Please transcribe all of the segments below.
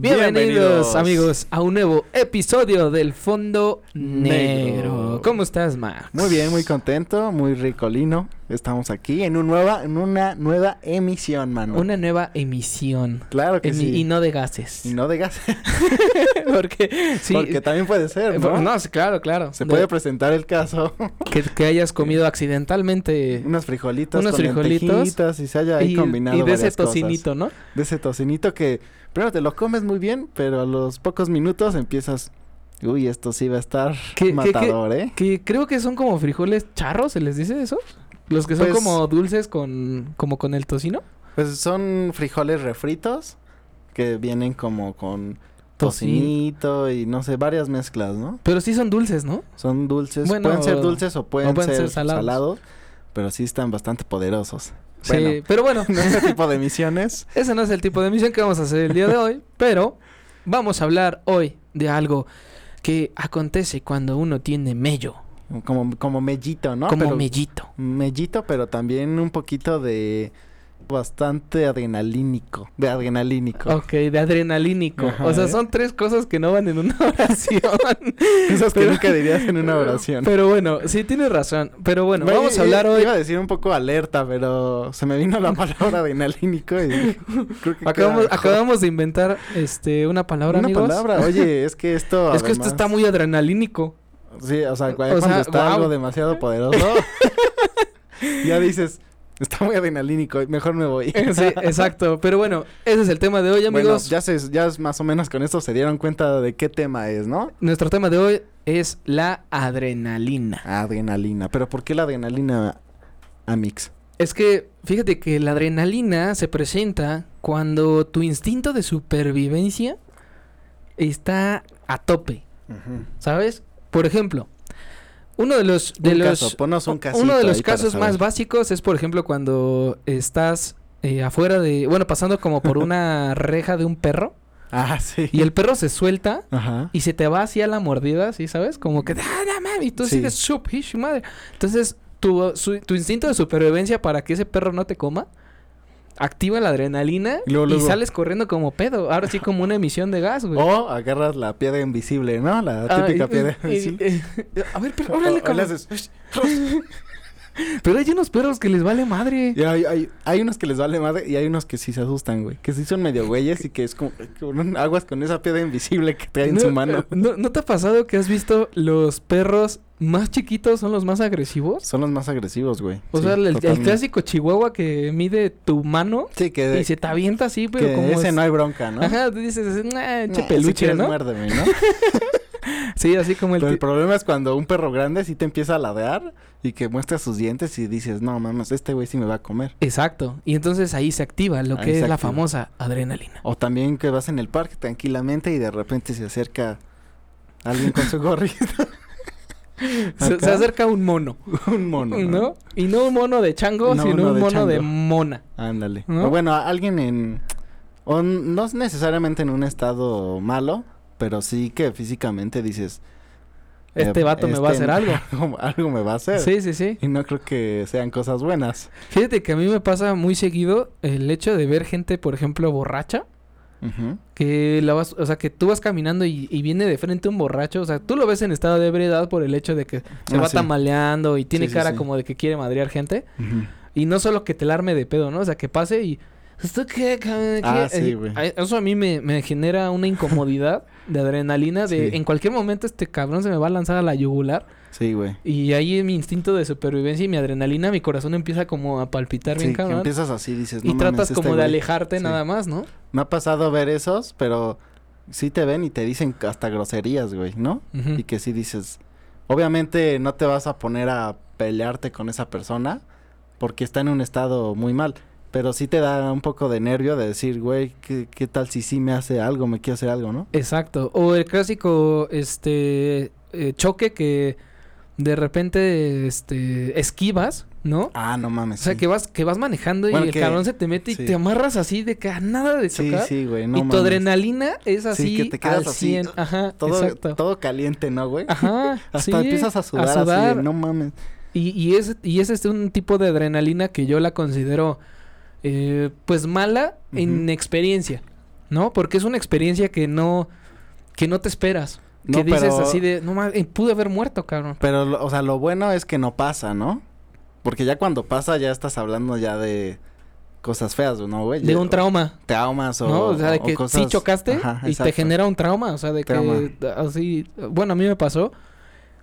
Bienvenidos, Bienvenidos. amigos a un nuevo episodio del Fondo Negro. Negro. ¿Cómo estás, Max? Muy bien, muy contento, muy ricolino. Estamos aquí en, un nueva, en una nueva emisión, mano. Una nueva emisión. Claro que Emi- sí. Y no de gases. Y no de gas. Porque sí. Porque también puede ser, ¿no? no, claro, claro. Se De- puede presentar el caso. que, que hayas comido accidentalmente. unos frijolitos Unos con frijolitos y se haya ahí y, combinado y de ese cosas. tocinito, ¿no? De ese tocinito que primero te lo comes muy bien, pero a los pocos minutos empiezas... Uy, esto sí va a estar ¿Qué- qué- matador, ¿eh? Que creo que son como frijoles charros, ¿se les dice eso? Los que son Pues- como dulces con como con el tocino. Pues son frijoles refritos que vienen como con tocinito y no sé, varias mezclas, ¿no? Pero sí son dulces, ¿no? Son dulces, Bueno, pueden ser dulces o pueden, pueden ser, ser salados. salados. pero sí están bastante poderosos. Sí, Bueno, pero bueno, en este tipo de misiones, ese no es el tipo de misión que vamos a hacer el día de hoy, pero vamos a hablar hoy de algo que acontece cuando uno tiene mello, como, como mellito, ¿no? como Pero- mellito. Mellito, pero también un poquito de bastante adrenalínico, de adrenalínico. Ok, de adrenalínico. Ajá, o sea, ¿eh? son tres cosas que no van en una oración. Esas que Pero- nunca dirías en una oración. Pero bueno, sí tienes razón. Pero bueno, vamos a hablar hoy. Iba a decir un poco alerta, pero se me vino la palabra adrenalínico y dije, creo que Acabamos, acabamos de inventar este una palabra, Una amigos. palabra. Oye, es que esto Es que esto está muy adrenalínico. Sí, o sea, O cuando sea, está algo demasiado poderoso, ya dices, está muy adrenalínico, mejor me voy. sí, exacto. Pero bueno, ese es el tema de hoy, amigos. Bueno, ya, se, ya es más o menos con esto se dieron cuenta de qué tema es, ¿no? Nuestro tema de hoy es la adrenalina. Adrenalina. Pero ¿por qué la adrenalina, Amix? Es que fíjate que la adrenalina se presenta cuando tu instinto de supervivencia está a tope, ¿sabes? Por ejemplo, uno de los de Un los caso, un uno de los casos más básicos es por ejemplo cuando estás eh, afuera de, bueno, pasando como por una reja de un perro Ah, sí. y el perro se suelta Ajá. y se te va así a la mordida, ¿sí sabes? Como que, ¡ah, no mames! Y tú Sí. sigues, ¡sup, hish, madre! Entonces, tu, su- tu instinto de supervivencia para que ese perro no te coma, activa la adrenalina Y luego, y luego. sales corriendo como pedo. Ahora sí, como una emisión de gas, güey. O agarras la piedra invisible, ¿no? La Ah, típica y- piedra y- invisible. y- a ver, pero órale, o le cabrón. haces- Pero hay unos perros que les vale madre. Hay, hay, hay unos que les vale madre y hay unos que sí se asustan, güey. Que sí son medio güeyes y que es como, con aguas con esa piedra invisible que trae en ¿No, su mano. eh, ¿no, ¿No te ha pasado que has visto los perros más chiquitos son los más agresivos? Son los más agresivos, güey. O Sí, sea, el, el clásico chihuahua que mide tu mano Sí, que, y se te avienta así, pero que como ese es- no hay bronca, ¿no? Ajá, tú dices, nah, che Nah, peluche, muérdeme, ¿no? Sí, así como el... Pero el problema es cuando un perro grande sí te empieza a ladear y que muestra sus dientes y dices, no mames, este güey sí me va a comer. Exacto. Y entonces ahí se activa lo Ahí que es la famosa adrenalina. O también que vas en el parque tranquilamente y de repente se acerca alguien con su gorrito. Se, acerca un mono, un mono. ¿no? Y no un mono de chango, No, sino un mono de mona. Ándale. ¿No? O bueno, alguien en... O n- no es necesariamente en un estado malo, pero sí que físicamente dices... Este eh, vato me va a hacer algo. algo. algo me va a hacer. Sí, sí, sí. Y no creo que sean cosas buenas. Fíjate que a mí me pasa muy seguido el hecho de ver gente, por ejemplo, borracha. Que la vas, o sea, que tú vas caminando y, y viene de frente un borracho. O sea, tú lo ves en estado de ebriedad por el hecho de que se Ah, va sí. tambaleando y tiene Sí, cara sí. como de que quiere madrear gente. Y no solo que te la arme de pedo, ¿no? O sea, que pase y... ¿Esto qué? qué- Ah, qué?" sí, Eh, güey. Eso a mí me, me genera una incomodidad de adrenalina de... Sí. En cualquier momento este cabrón se me va a lanzar a la yugular. Sí, güey. Y ahí mi instinto de supervivencia y mi adrenalina, mi corazón empieza como a palpitar bien Sí, que cabrón. empiezas así, dices... Y "No tratas mames, este como de güey". alejarte Sí. nada más, ¿no? Me ha pasado ver esos, pero sí te ven y te dicen hasta groserías, güey, ¿no? Y que sí dices, obviamente no te vas a poner a pelearte con esa persona porque está en un estado muy mal, pero sí te da un poco de nervio de decir, güey, ¿qué, qué tal si sí me hace algo, me quiere hacer algo, ¿no? Exacto. O el clásico, este, eh, choque que de repente, este, esquivas, ¿no? Ah, no mames. O sea, sí. que vas, que vas manejando Bueno, y el que- cabrón se te mete y sí. te amarras así de que a nada de Sí, chocar. sí, güey, no y tu adrenalina es así que te quedas al así, 100. Ajá, Todo, exacto. todo caliente, ¿no, güey? Ajá, Hasta sí, empiezas a sudar, así sudar. de, no mames. Y, y es, y es este un tipo de adrenalina que yo la considero, eh, pues mala en Ujú. experiencia. ¿no? Porque es una experiencia que no, que no te esperas. No, que dices pero- así de, no mames, pude haber muerto, cabrón. Pero, lo- o sea, lo bueno es que no pasa, ¿no? Porque ya cuando pasa ya estás hablando ya de cosas feas, ¿no, güey? De un trauma, Traumas o ¿no? O sea, de que sí cosas- chocaste Ajá, y te genera un trauma, o sea, de Trauma. que así, bueno, a mí me pasó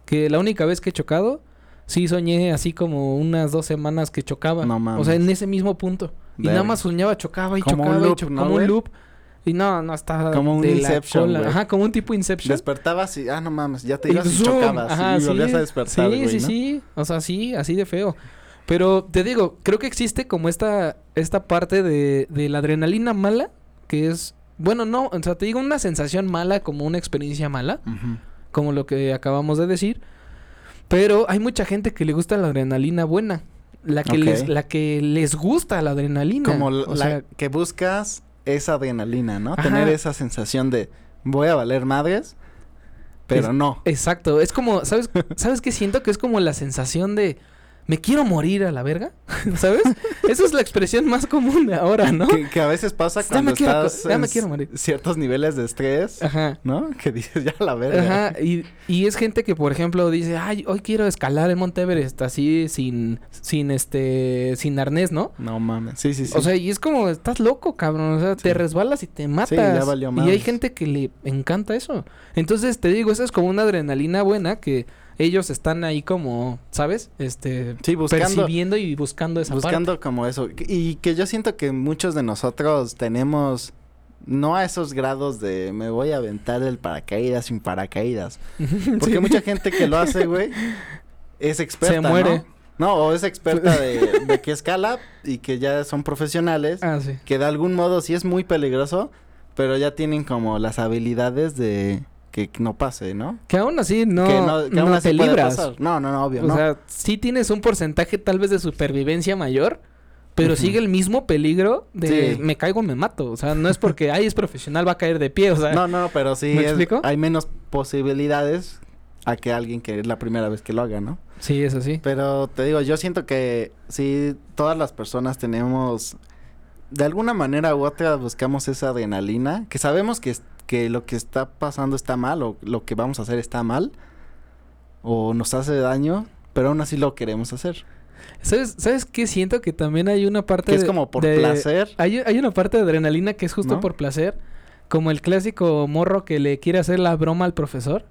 que la única vez que he chocado, sí soñé así como unas dos semanas que chocaba. No O sea, mames. en ese mismo punto. Y nada más soñaba, chocaba y Como chocaba y chocaba, ¿no, como un loop. Y no, no estaba Como un de la Inception, cola. Ajá, como un tipo Inception. Despertabas y, ah, no mames, ya te ibas y, chocabas ajá, y volvías a despertar, Sí, güey, sí, ¿no? sí. O sea, sí, así de feo. Pero te digo, creo que existe como esta, esta parte de, de la adrenalina mala, que es, bueno, no, o sea, te digo una sensación mala como una experiencia mala, como lo que acabamos de decir. Pero hay mucha gente que le gusta la adrenalina buena. La que, les, la que les gusta la adrenalina. Como la, o sea, que buscas esa adrenalina, ¿no? Ajá. Tener esa sensación de voy a valer madres, pero Es- no. Exacto, es como, ¿sabes? ¿Sabes qué siento? Que es como la sensación de me quiero morir a la verga, ¿sabes? Esa es la expresión más común de ahora, ¿no? Que, que a veces pasa Ya cuando me quiero estás ya me quiero morir. ciertos niveles de estrés, Ajá. ¿no? Que dices, ya la verga. Ajá, y, y es gente que, por ejemplo, dice, ay, hoy quiero escalar el Monte Everest así sin, sin este, sin arnés, ¿no? No mames. Sí, sí, sí. O sea, y es como, estás loco, cabrón. O sea, te Sí. resbalas y te matas. ya valió y hay gente que le encanta eso. Entonces, te digo, eso es como una adrenalina buena que ellos están ahí como, ¿sabes? Este, sí, buscando, percibiendo y buscando esa buscando como eso. Y que yo siento que muchos de nosotros tenemos, no a esos grados de me voy a aventar el paracaídas sin paracaídas. Porque Sí. mucha gente que lo hace, güey, es experta, Se muere. ¿no? No, o es experta de, de que escala y que ya son profesionales. Ah, sí. Que de algún modo sí es muy peligroso, pero ya tienen como las habilidades de que no pase, ¿no? Que aún así no, que no, que aún no así te libras. pasar. No, no, no, obvio, O no. sea, sí tienes un porcentaje tal vez de supervivencia mayor, pero sigue el mismo peligro de Sí. me caigo, me mato. O sea, no es porque, ay, es profesional, va a caer de pie. O sea, no, no, pero sí ¿Me es- explico? hay menos posibilidades a que alguien que es la primera vez que lo haga, ¿no? sí, es así. Pero te digo, yo siento que sí, todas las personas tenemos, de alguna manera u otra, buscamos esa adrenalina, que sabemos que, es- que lo que está pasando está mal o lo que vamos a hacer está mal o nos hace daño, pero aún así lo queremos hacer. ¿Sabes, ¿Sabes qué? Siento que también hay una parte Que es de- como por de- placer. Hay, hay una parte de adrenalina que es justo ¿No? por placer. Como el clásico morro que le quiere hacer la broma al profesor.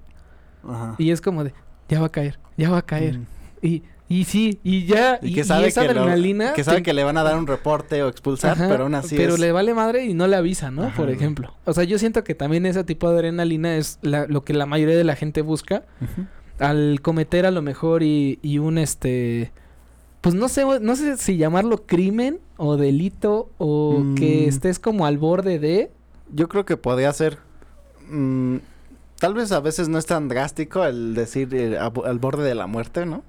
Ajá. Y es como de, ya va a caer, ya va a caer. Mm. Y, y sí, y ya. Y Y, que y sabe esa que, lo- adrenalina. que sabe te- que le van a dar un reporte o expulsar, Ajá, pero aún así pero es... le vale madre y no le avisa, ¿no? Ajá, Por ejemplo. O sea, yo siento que también ese tipo de adrenalina es la- lo que la mayoría de la gente busca al cometer a lo mejor y, y un este pues no sé no sé si llamarlo crimen o delito o que Mm. estés como al borde de Yo creo que podría ser. mm, tal vez a veces no es tan drástico el decir eh, a al borde de la muerte, ¿no?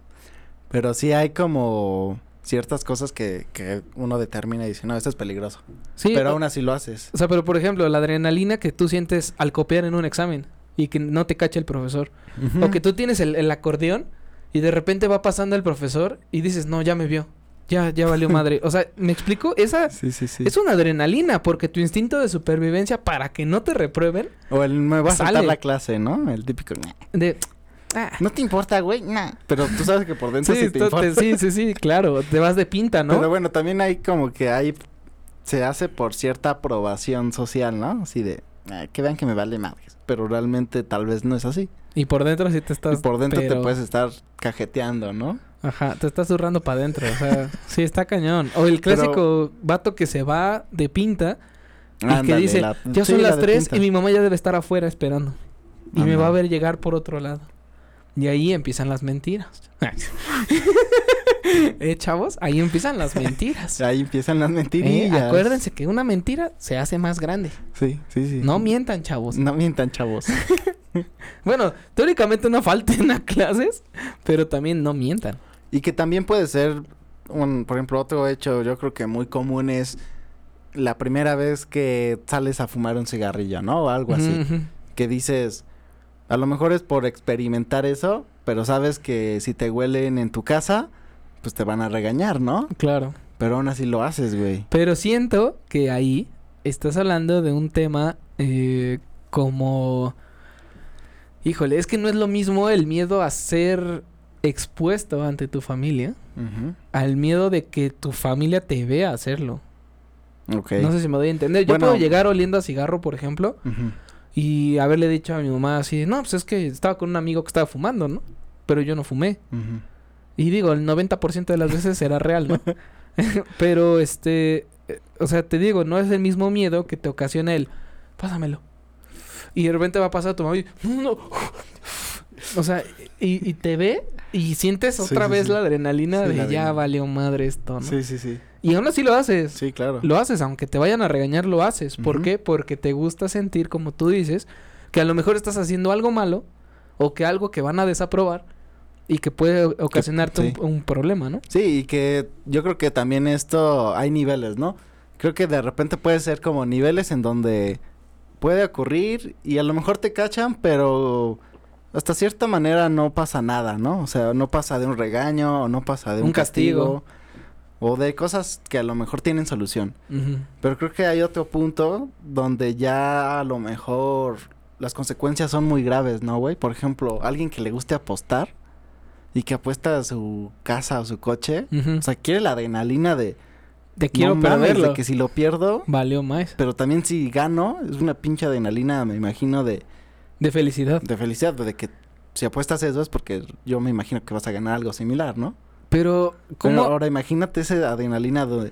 Pero sí hay como ciertas cosas que, que uno determina y dice, no, esto es peligroso. sí Pero o, aún así lo haces. o sea pero por ejemplo la adrenalina que tú sientes al copiar en un examen y que no te cache el profesor o que tú tienes el, el acordeón y de repente va pasando el profesor y dices no ya me vio ya ya valió madre o sea me explico esa Sí, sí, sí. es una adrenalina porque tu instinto de supervivencia para que no te reprueben O el me voy a saltar la clase, ¿no? El típico. De No te importa, güey. Nah. Pero tú sabes que por dentro sí, Sí, te importa. te- sí, sí, sí, claro. Te vas de pinta, ¿no? Pero bueno, también hay como que hay. Se hace por cierta aprobación social, ¿no? Así de. "Ah, que vean que me vale madres. Pero realmente tal vez no es así. Y por dentro sí te Y estás... por dentro te pero- puedes estar cajeteando, ¿no? Ajá, te estás zurrando para adentro. O sea, sí, está cañón. O el clásico vato que se va de pinta y que dice, la- ya sí, son la las de tres pinta. y mi mamá ya debe estar afuera esperando. Y me va a ver llegar por otro lado. Y ahí empiezan las mentiras. ¿Eh, chavos? Ahí empiezan las mentiras. Ahí empiezan las Eh, mentirillas. acuérdense que una mentira se hace más grande. Sí, sí, sí. No mientan, chavos. No mientan, chavos. Bueno, teóricamente no falten a clases, pero también no mientan. y que también puede ser, un, por ejemplo, otro hecho yo creo que muy común es la primera vez que sales a fumar un cigarrillo, ¿no? O algo así. Que dices, a lo mejor es por experimentar eso, pero sabes que si te huelen en tu casa, pues te van a regañar, ¿no? Claro. Pero aún así lo haces, güey. Pero siento que ahí estás hablando de un tema eh, como... Híjole, es que no es lo mismo el miedo a ser expuesto ante tu familia al miedo de que tu familia te vea hacerlo. Ok. No sé si me doy a entender. Yo Bueno. puedo llegar oliendo a cigarro, por ejemplo. Y haberle dicho a mi mamá así, no, pues es que estaba con un amigo que estaba fumando, ¿no? Pero yo no fumé. Y digo, el 90% de las veces era real, ¿no? Pero este, eh, o sea, te digo, no es el mismo miedo que te ocasiona el, pásamelo. Y de repente va a pasar tu mamá y, no, no. O sea, y, y te ve y sientes otra sí, vez sí. la adrenalina de la ya valió madre esto, ¿no? Sí, sí, sí. Y aún así lo haces. Sí, claro. Lo haces, aunque te vayan a regañar, lo haces. ¿Por qué? Porque te gusta sentir, como tú dices, que a lo mejor estás haciendo algo malo o que algo que van a desaprobar y que puede ocasionarte sí. un, un problema, ¿no? Sí, y que yo creo que también esto hay niveles, ¿no? Creo que de repente puede ser como niveles en donde puede ocurrir y a lo mejor te cachan, pero hasta cierta manera no pasa nada, ¿no? O sea, no pasa de un regaño o no pasa de un, Un castigo. castigo o de cosas que a lo mejor tienen solución. Pero creo que hay otro punto donde ya a lo mejor las consecuencias son muy graves, ¿no, güey? Por ejemplo, alguien que le guste apostar y que apuesta su casa o su coche. O sea, quiere la adrenalina de... Te quiero no perderlo. de que si lo pierdo... Valió más. Pero también si gano, es una pinche adrenalina, me imagino, de, De felicidad. de felicidad. De que si apuestas eso es porque yo me imagino que vas a ganar algo similar, ¿no? Pero, ¿cómo? Pero ahora imagínate esa adrenalina de...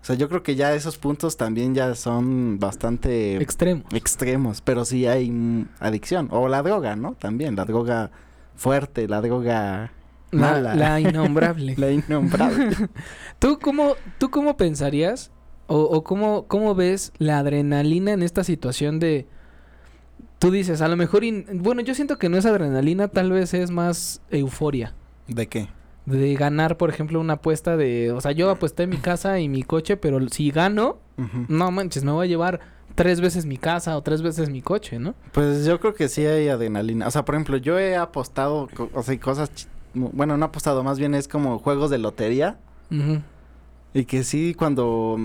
O sea, yo creo que ya esos puntos también ya son bastante Extremo. extremos, pero sí hay mm, adicción. O la droga, ¿no? También, la droga fuerte, la droga La, mala. la innombrable. la innombrable. ¿Tú cómo, ¿Tú cómo pensarías o, o cómo, cómo ves la adrenalina en esta situación de... Tú dices, a lo mejor... in- Bueno, yo siento que no es adrenalina, tal vez es más euforia. ¿De qué? De ganar, por ejemplo, una apuesta de... O sea, yo apuesté mi casa y mi coche, pero si gano, no manches, me voy a llevar tres veces mi casa o tres veces mi coche, ¿no? Pues yo creo que sí hay adrenalina. O sea, por ejemplo, yo he apostado, o sea, cosas... Bueno, no apostado, más bien es como juegos de lotería. Y que sí, cuando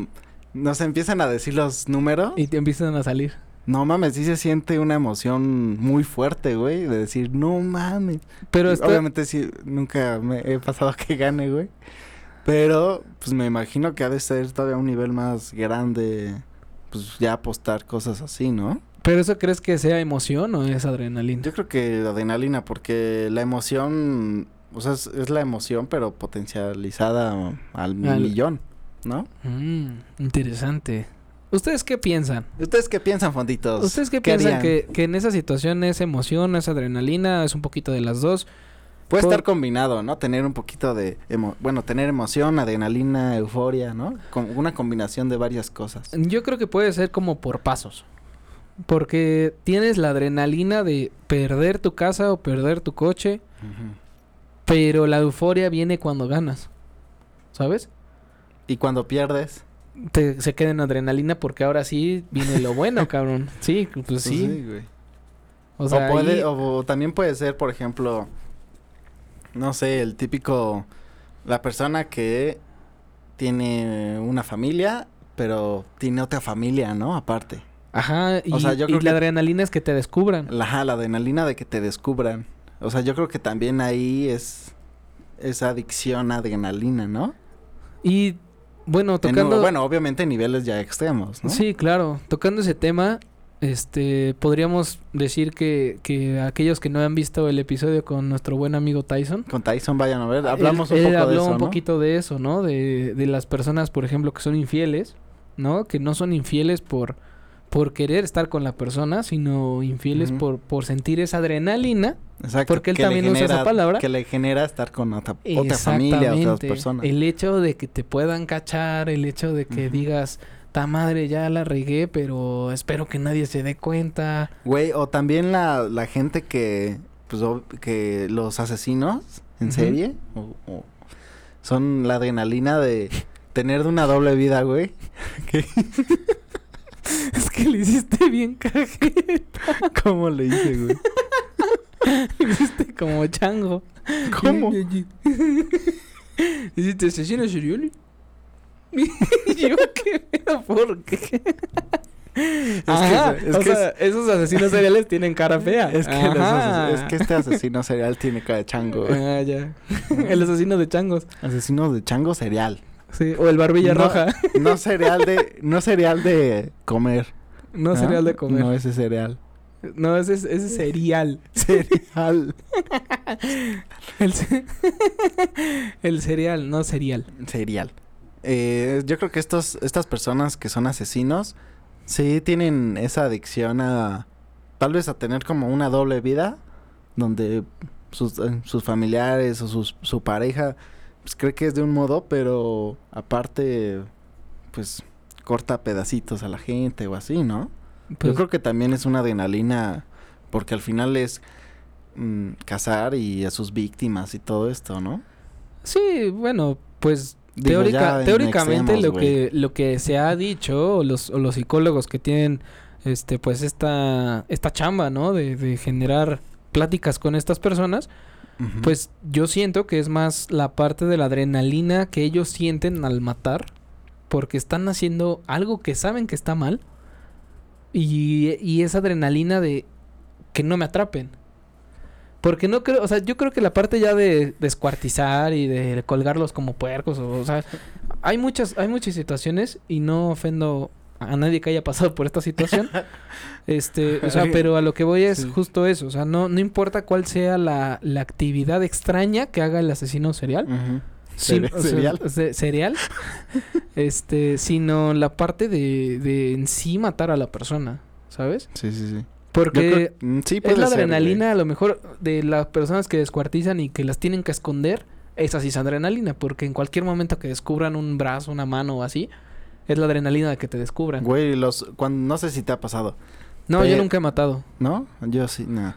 nos empiezan a decir los números... Y te empiezan a salir. No mames, sí se siente una emoción muy fuerte, güey. De decir, no mames. Pero. Obviamente sí, nunca me he pasado que gane, güey. Pero, pues me imagino que ha de ser todavía un nivel más grande. Pues ya apostar cosas así, ¿no? ¿Pero eso crees que sea emoción o es adrenalina? Yo creo que adrenalina, porque la emoción, o sea, es, es la emoción, pero potencializada al, Al- millón, ¿no? Mm, interesante. ¿Ustedes qué piensan? ¿Ustedes qué piensan, fonditos? ¿Ustedes qué, piensan? Que, que en esa situación es emoción, es adrenalina, es un poquito de las dos? Puede por- estar combinado, ¿no? Tener un poquito de, emo- bueno, tener emoción, adrenalina, euforia, ¿no? Con una combinación de varias cosas. Yo creo que puede ser como por pasos. Porque tienes la adrenalina de perder tu casa o perder tu coche, pero la euforia viene cuando ganas. ¿Sabes? Y cuando pierdes, Te, se queda en adrenalina porque ahora sí viene lo bueno, cabrón. Sí, pues pues sí. güey. O O, sea, puede, ahí- o, o también puede ser, por ejemplo, no sé, el típico, la persona que tiene una familia, pero tiene otra familia, ¿no? Aparte. Ajá, y, o sea, yo y creo la que- adrenalina es que te descubran. Ajá, la adrenalina de que te descubran. O sea, yo creo que también ahí es esa adicción a adrenalina, ¿no? Y bueno, En tocando... bueno, obviamente en niveles ya extremos, ¿no? Sí, claro. Tocando ese tema, este, podríamos decir que, que aquellos que no han visto el episodio con nuestro buen amigo Tyson, Con Tyson vayan a ver, hablamos él, un él poco de habló eso, un ¿no? poquito de eso, ¿no? De, de las personas, por ejemplo, que son infieles, ¿no? Que no son infieles por, por querer estar con la persona, sino infieles por, por sentir esa adrenalina. Exacto, porque él también usa esa palabra. Que le genera estar con otra, otra familia, otras personas. El hecho de que te puedan cachar, el hecho de que digas, ta madre, ya la regué, pero espero que nadie se dé cuenta. Güey, o también la, la gente que, pues, que los asesinos en serie, o- o son la adrenalina de tener de una doble vida, güey. Es que le hiciste bien cajeta. ¿Cómo le hice, güey? Le hiciste como chango. ¿Cómo? hiciste asesino serial? yo qué pedo, ¿por qué? Es Ajá, que, es o que sea, esos asesinos seriales tienen cara fea. Es que, los- es que este asesino serial tiene cara de chango, güey. Ah, ya. El asesino de changos. Asesino de chango serial. Sí, o el barbilla No, roja. No cereal de, no cereal de comer. No cereal de comer. No, No, ese cereal. ese, es- ese es cereal. Cereal. El, ce- el cereal, no cereal. Cereal. Eh, yo creo que estos, estas personas que son asesinos, sí tienen esa adicción a, tal vez a tener como una doble vida, donde sus, eh, sus familiares o sus, su pareja, pues cree que es de un modo, pero aparte, pues corta pedacitos a la gente o así, ¿no? Pues, Yo creo que también es una adrenalina, porque al final es mm, cazar y a sus víctimas y todo esto, ¿no? Sí, bueno, pues Digo, teórica- teóricamente extremos, lo que lo que se ha dicho o los, o los psicólogos que tienen este pues esta esta chamba, ¿no? De, de generar pláticas con estas personas, Pues yo siento que es más la parte de la adrenalina que ellos sienten al matar porque están haciendo algo que saben que está mal y, y esa adrenalina de que no me atrapen. Porque no creo, o sea, yo creo que la parte ya de descuartizar y de colgarlos como puercos, o sea, hay muchas, hay muchas situaciones y no ofendo a nadie que haya pasado por esta situación. este, o sea, pero a lo que voy es Sí. justo eso, o sea, no, no importa cuál sea la, la actividad extraña que haga el asesino serial. Ujú. sin- Cere- o sea, cereal. ce- cereal, este, sino la parte de, de en sí matar a la persona, ¿sabes? Sí, sí, sí. Porque creo- mm, sí es la ser, adrenalina, a lo mejor, de las personas que descuartizan y que las tienen que esconder. Esa sí es adrenalina, porque en cualquier momento que descubran un brazo, una mano o así, es la adrenalina de que te descubran. Güey, los cuando no sé si te ha pasado, no, yo nunca he matado. ¿no? Yo sí, no.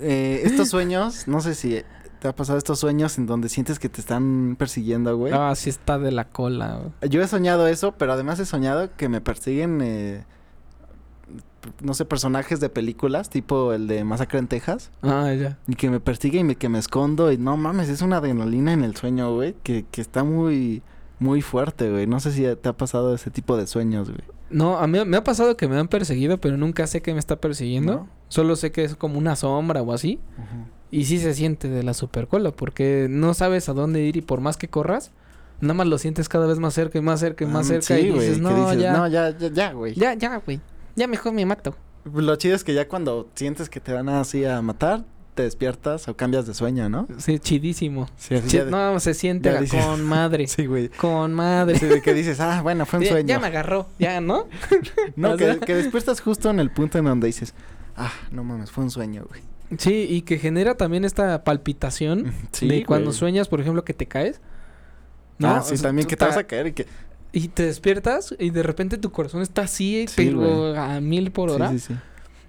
Eh, estos sueños, no sé si te ha pasado estos sueños en donde sientes que te están persiguiendo, güey. Ah, sí está de la cola. güey. Yo he soñado eso, pero además he soñado que me persiguen, eh, no sé, personajes de películas, tipo el de Masacre en Texas, Ah, ya. y que me persiguen y me- que me escondo, y no mames, es una adrenalina en el sueño, güey, que, que está muy, muy fuerte, güey. No sé si te ha pasado ese tipo de sueños, güey. No, a mí me ha pasado que me han perseguido, pero nunca sé que me está persiguiendo. ¿No? Solo sé que es como una sombra o así. Y sí se siente de la supercola, porque no sabes a dónde ir y por más que corras, nada más lo sientes cada vez más cerca y más cerca y más Ah, cerca sí, y dices, no, dices, ya, no, ya, ya, ya, güey. ya, ya, güey, ya mejor me mato. Lo chido es que ya cuando sientes que te van así a matar, te despiertas o cambias de sueño, ¿no? Sí, chidísimo. Sí, de- no, se siente dices- con madre, Sí, güey. con madre. Sí, de que dices, ah, bueno, fue un sueño. Ya me agarró, ya, ¿no? No, que, sea- que despiertas justo en el punto en donde dices, ah, no mames, fue un sueño, güey. Sí, y que genera también esta palpitación Sí, de cuando güey. sueñas, por ejemplo, que te caes. Ah, O sí, sea, también que te vas a caer y que... Y te despiertas y de repente tu corazón está así, Sí, pero a mil por hora. Sí, sí, sí.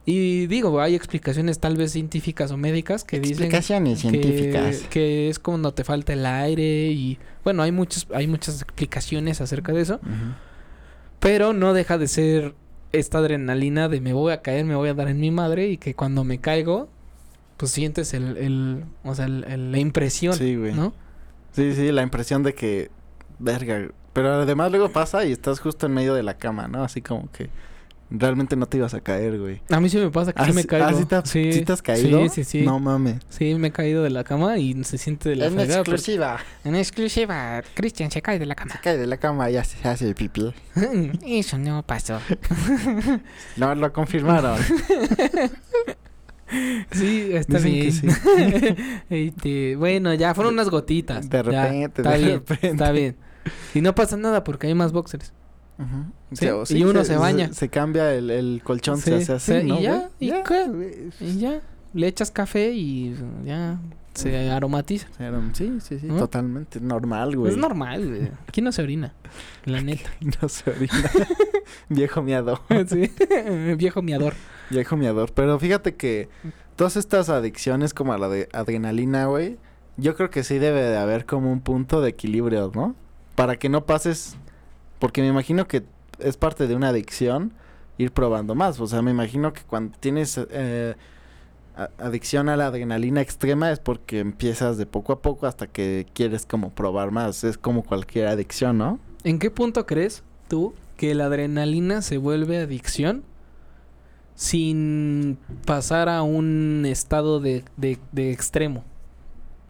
Y digo, hay explicaciones tal vez científicas o médicas que dicen Explicaciones que, científicas. que es cuando te falta el aire y bueno, hay muchas hay muchas explicaciones acerca de eso, pero no deja de ser esta adrenalina de me voy a caer, me voy a dar en mi madre y que cuando me caigo pues sientes el, el o sea, el- el- la impresión, Sí, güey. ¿no? Sí, sí, la impresión de que, verga. Pero además luego pasa y estás justo en medio de la cama, ¿no? Así como que realmente no te ibas a caer, güey. A mí sí me pasa que Ah, sí me caigo. ah, ¿sí te, has- sí, sí te has caído? Sí, sí, sí. No mames. Sí, me he caído de la cama y se siente de la En fregada, porque- exclusiva. En exclusiva, Cristian se cae de la cama. Cae de la cama y ya se hace el pipí. Eso no pasó. No, lo confirmaron. Sí, está Dicen bien. sí. Este, bueno, ya fueron unas gotitas. De Ya, repente, está de bien, repente. Está bien. Y no pasa nada porque hay más boxers. Ujú. Sí, o y uno se baña. Se, cambia el, el colchón, Sí, se hace así, sí, ¿no, y ya? ¿y Ya, qué? güey. Y ya, le echas café y ya se aromatiza. Sí, sí, sí, totalmente normal, güey. Es normal, güey. Aquí no se orina. La neta. No se orina. Viejo miador. sí. Viejo miador. Viejo miador. Pero fíjate que todas estas adicciones como a la de adrenalina, güey, yo creo que sí debe de haber como un punto de equilibrio, ¿no? Para que no pases, porque me imagino que es parte de una adicción ir probando más. O sea, me imagino que cuando tienes eh, adicción a la adrenalina extrema es porque empiezas de poco a poco hasta que quieres como probar más. Es como cualquier adicción, ¿no? ¿En qué punto crees tú que la adrenalina se vuelve adicción sin pasar a un estado de, de, de extremo?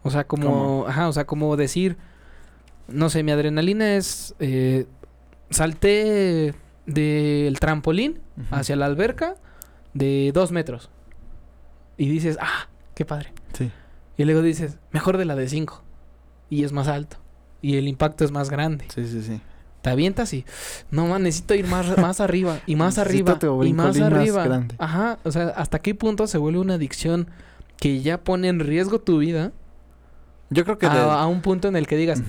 O sea, como, ¿Cómo? ajá, o sea, como decir, no sé, mi adrenalina es, eh, salté del trampolín hacia la alberca de dos metros. Y dices, ah, qué padre. Sí. Y luego dices, mejor de la de cinco. Y es más alto. Y el impacto es más grande. Sí, sí, sí. Te avientas y, no man, necesito ir más, más arriba y más arriba y más arriba. grande. Ajá, o sea, hasta qué punto se vuelve una adicción que ya pone en riesgo tu vida Yo creo que... a, de- a un punto en el que digas.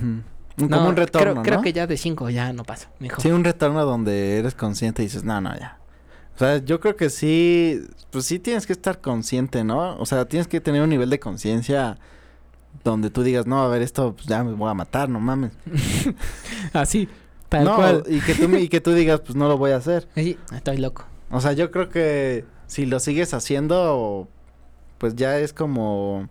No, como un retorno, creo, creo ¿no? que ya de cinco ya no pasa. Sí, un retorno donde eres consciente y dices, no, no, ya. O sea, yo creo que sí, pues sí tienes que estar consciente, ¿no? O sea, tienes que tener un nivel de conciencia donde tú digas, no, a ver, esto pues, ya me voy a matar, no mames. Así, tal no, cual. Y que, tú, y que tú digas, pues no lo voy a hacer. Sí, estoy loco. O sea, yo creo que si lo sigues haciendo, pues ya es como...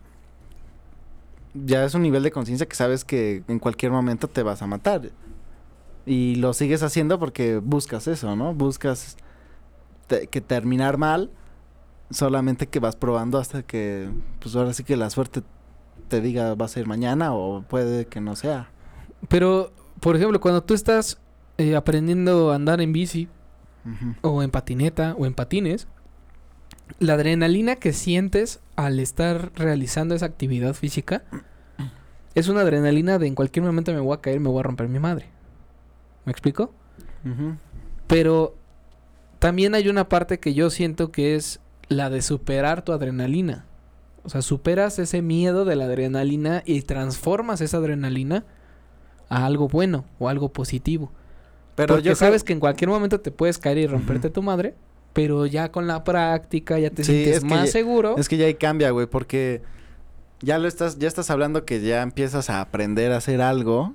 Ya es un nivel de conciencia que sabes que en cualquier momento te vas a matar. Y lo sigues haciendo porque buscas eso, ¿no? Buscas te- que terminar mal, solamente que vas probando hasta que, pues ahora sí que la suerte te diga va a ser mañana o puede que no sea. Pero, por ejemplo, cuando tú estás eh, aprendiendo a andar en bici o en patineta o en patines, la adrenalina que sientes al estar realizando esa actividad física es una adrenalina de en cualquier momento me voy a caer, me voy a romper mi madre. ¿Me explico? Pero también hay una parte que yo siento que es la de superar tu adrenalina. O sea, superas ese miedo de la adrenalina y transformas esa adrenalina a algo bueno o algo positivo. Pero Porque yo sabes que en cualquier momento te puedes caer y romperte tu madre, pero ya con la práctica ya te Sí, sientes más ya- seguro. Es que ya ahí cambia, güey, porque ya lo estás, ya estás hablando que ya empiezas a aprender a hacer algo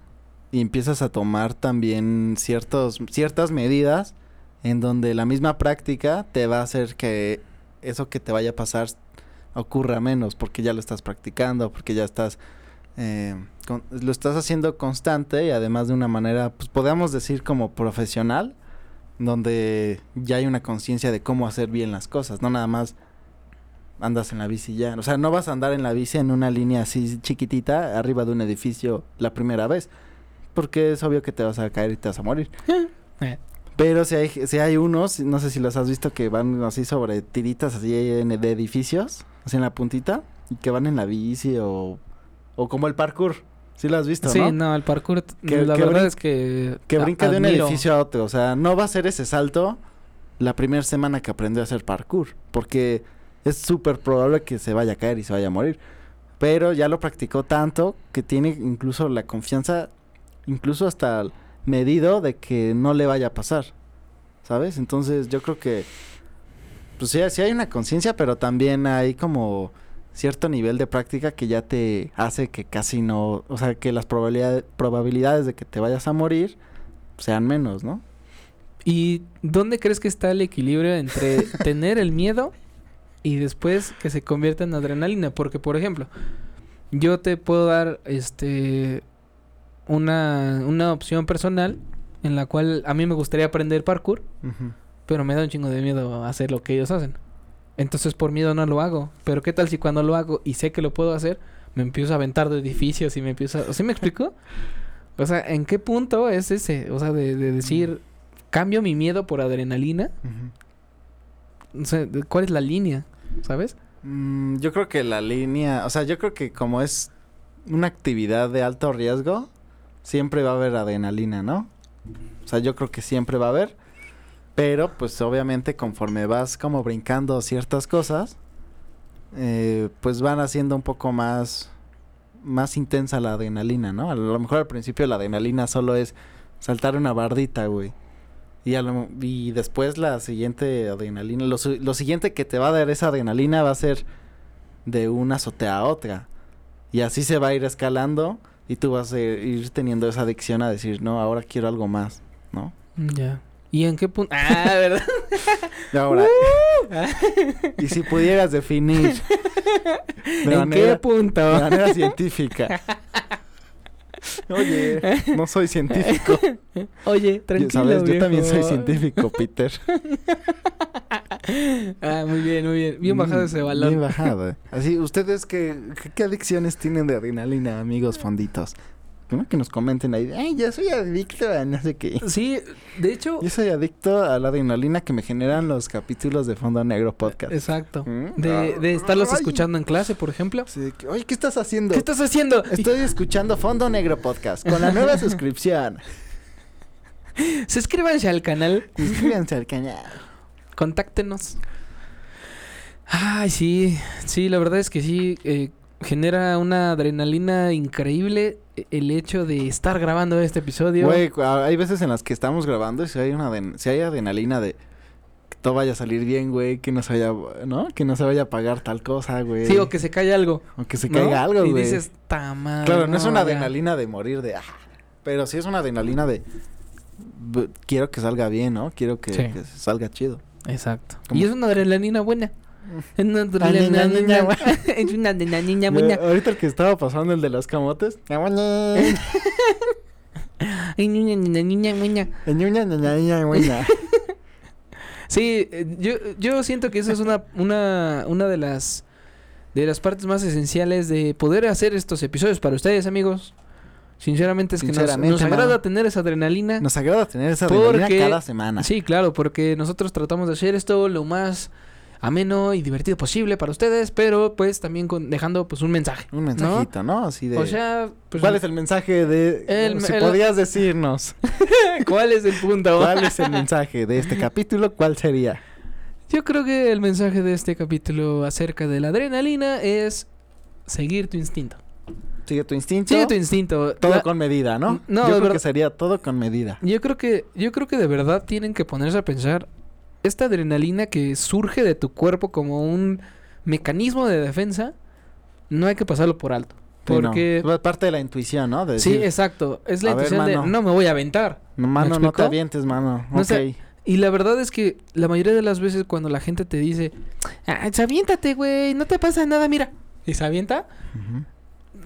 y empiezas a tomar también ciertos, ciertas medidas en donde la misma práctica te va a hacer que eso que te vaya a pasar ocurra menos, porque ya lo estás practicando, porque ya estás eh, con- lo estás haciendo constante y además de una manera, pues podríamos decir como profesional, donde ya hay una conciencia de cómo hacer bien las cosas, no nada más andas en la bici ya. O sea, no vas a andar en la bici en una línea así chiquitita arriba de un edificio la primera vez. Porque es obvio que te vas a caer y te vas a morir. Eh, Pero si hay, si hay unos, no sé si los has visto, que van así sobre tiritas así en, de edificios, así en la puntita, y que van en la bici o, o como el parkour. ¿Sí lo has visto, sí, no? no? el parkour, t- Que- la que verdad es que... Que brinca de un edificio a otro. O sea, no va a ser ese salto la primera semana que aprendió a hacer parkour. Porque es súper probable que se vaya a caer y se vaya a morir. Pero ya lo practicó tanto que tiene incluso la confianza, incluso hasta medido de que no le vaya a pasar. ¿Sabes? Entonces yo creo que, pues sí, sí hay una conciencia, pero también hay como cierto nivel de práctica que ya te hace que casi no, o sea, que las probabilidades, probabilidades de que te vayas a morir sean menos, ¿no? ¿Y dónde crees que está el equilibrio entre tener el miedo y después que se convierta en adrenalina? Porque, por ejemplo, yo te puedo dar este una, una opción personal en la cual a mí me gustaría aprender parkour, pero me da un chingo de miedo hacer lo que ellos hacen. Entonces por miedo no lo hago. Pero qué tal si cuando lo hago y sé que lo puedo hacer, me empiezo a aventar de edificios y me empiezo a... ¿Sí me explico? O sea, ¿en qué punto es ese? O sea, de, de decir, cambio mi miedo por adrenalina. O sea, de- ¿cuál es la línea? ¿Sabes? Mm, yo creo que la línea, o sea, yo creo que como es una actividad de alto riesgo, siempre va a haber adrenalina, ¿no? O sea, yo creo que siempre va a haber, pero pues obviamente conforme vas como brincando ciertas cosas, eh, pues van haciendo un poco más, más intensa la adrenalina, ¿no? A lo mejor al principio la adrenalina solo es saltar una bardita, güey. Y, a lo- y después la siguiente adrenalina, lo, lo siguiente que te va a dar esa adrenalina va a ser de una azotea a otra. Y así se va a ir escalando y tú vas a ir teniendo esa adicción a decir, no, ahora quiero algo más, ¿no? Ya. ¿Y en qué punto? Ah, ¿verdad? Y ahora, y si pudieras definir de ¿En manera, qué punto? de manera científica Oye, no soy científico. Oye, tranquilo, ¿Sabes? Yo también soy viejo. científico, Peter. Ah, muy bien, muy bien. Bien bajado ese balón. Bien bajado. Así, ¿ustedes qué, qué, qué adicciones tienen de adrenalina, amigos fonditos? Primero que nos comenten ahí. Ay, yo soy adicto a no sé qué. Sí, de hecho, Yo soy adicto a la adrenalina que me generan los capítulos de Fondo Negro Podcast. exacto. Mm. De, de estarlos Ay. escuchando en clase, por ejemplo. Sí, que- Oye, ¿qué estás haciendo? ¿Qué estás haciendo? Estoy escuchando Fondo Negro Podcast con la nueva suscripción. Suscríbanse al canal, Suscríbanse al canal. contáctenos. Ay, sí, sí, la verdad es que sí, eh, genera una adrenalina increíble eh, el hecho de estar grabando este episodio. Güey, hay veces en las que estamos grabando y si hay, una si hay adrenalina de que todo vaya a salir bien, güey, que no se vaya, ¿no? Que no se vaya a pagar tal cosa, güey. sí, o que se calle algo. O que se ¿no? caiga algo, Y güey. dices, ta madre, Claro, no es una ya". adrenalina de morir de... "Ah", pero sí es una adrenalina de... "B- Quiero que salga bien, ¿no? Quiero que, Sí. que salga chido. Exacto. ¿Cómo? Y es una adrenalina buena. Es una niña, adrenalina niña buena. Es una adrenalina Ya, buena. ahorita el que estaba pasando, el de los camotes. Ay, niña, niña, niña, niña. Ñuña, ñuña. Sí, eh, yo, yo siento que eso es una, una, una de las de las partes más esenciales de poder hacer estos episodios para ustedes, amigos. Sinceramente es que nos, Sinceramente, nos agrada tener esa adrenalina. Nos agrada tener esa adrenalina Porque- cada semana. Sí, claro, porque nosotros tratamos de hacer esto lo más ameno y divertido posible para ustedes, pero pues también con, dejando pues un mensaje. Un mensajito, ¿no? Así de... O sea, pues, ¿Cuál es el mensaje de... El- si el- podías decirnos ¿cuál es el punto? cuál es el mensaje de este capítulo, ¿cuál sería? Yo creo que el mensaje de este capítulo acerca de la adrenalina es seguir tu instinto. Sigue tu instinto. Sigue tu instinto. Todo La- con medida, ¿no? No, Yo creo verdad- que sería todo con medida. Yo creo que yo creo que de verdad tienen que ponerse a pensar esta adrenalina que surge de tu cuerpo como un mecanismo de defensa, no hay que pasarlo por alto, no. porque Es parte de la intuición, ¿no? De sí, exacto, es la "A ver, intuición de mano". no me voy a aventar. "No, mano, no te avientes, mano. No Y la verdad es que la mayoría de las veces cuando la gente te dice, ah, aviéntate, güey, no te pasa nada, mira, y se avienta,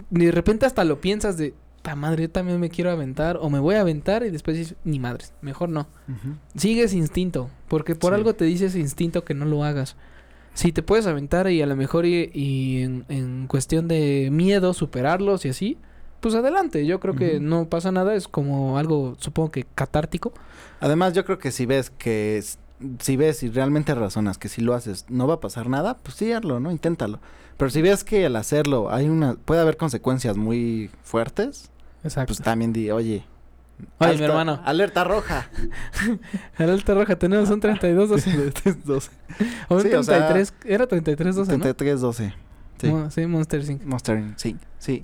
de repente hasta lo piensas de, ta madre, yo también me quiero aventar, o me voy a aventar, y después dices, ni madres, mejor no. Ujú. Sigue ese instinto, porque por Sí. algo te dice ese instinto que no lo hagas. Si te puedes aventar y a lo mejor y, y en, en cuestión de miedo superarlos y así, pues adelante. Yo creo que no pasa nada, es como algo, supongo que catártico. Además, yo creo que si ves que... es- Si ves y realmente razonas que si lo haces no va a pasar nada, pues sí, hazlo, ¿no? Inténtalo. Pero si ves que al hacerlo hay una... Puede haber consecuencias muy fuertes, Exacto. pues también di, oye... Oye, mi hermano. Alerta roja. Alta roja tenemos un 32 12. 12. O un Sí, o sea, 33, era 33 12, ¿no? 33, 12. Sí. Mo- sí, Monster 5. Monster Inc. Sí, sí.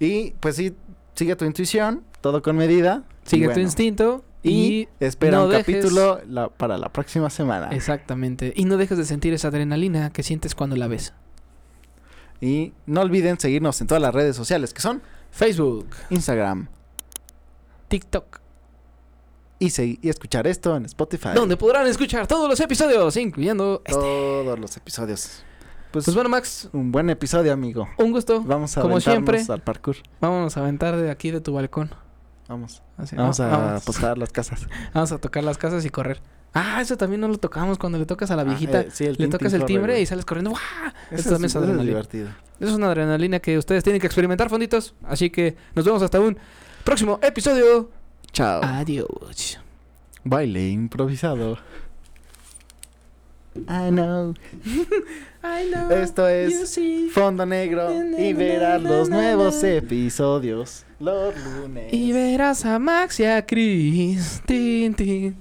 Y pues sí, sigue tu intuición, todo con medida. Sigue tu instinto Y, y, espera no un dejes- capítulo la- para la próxima semana. exactamente. Y no dejes de sentir esa adrenalina que sientes cuando la ves. Y no olviden seguirnos en todas las redes sociales que son Facebook, Instagram TikTok, y, segui- y escuchar esto en Spotify. donde podrán escuchar todos los episodios, incluyendo este. Todos los episodios. Pues, Pues bueno, Max, un buen episodio, amigo. un gusto. Vamos a Como siempre. al parkour. Vámonos a aventar de aquí de tu balcón. Vamos. Así, Vamos va- a vamos. las casas. Vamos a tocar las casas y correr. Ah, eso también no lo tocamos cuando le tocas a la Ah, viejita. eh, sí, el le tin, tocas tin, el timbre y sales corriendo. ¡Guau! Eso Eso también es adrenalina. divertido. Eso es una adrenalina que ustedes tienen que experimentar, fonditos. Así que nos vemos hasta un próximo episodio. Chao. Adiós. Baile improvisado. I know. I know Esto es you see. Fondo Negro y verás los nuevos episodios los lunes. Y verás a Max y a Chris. Tin, tin.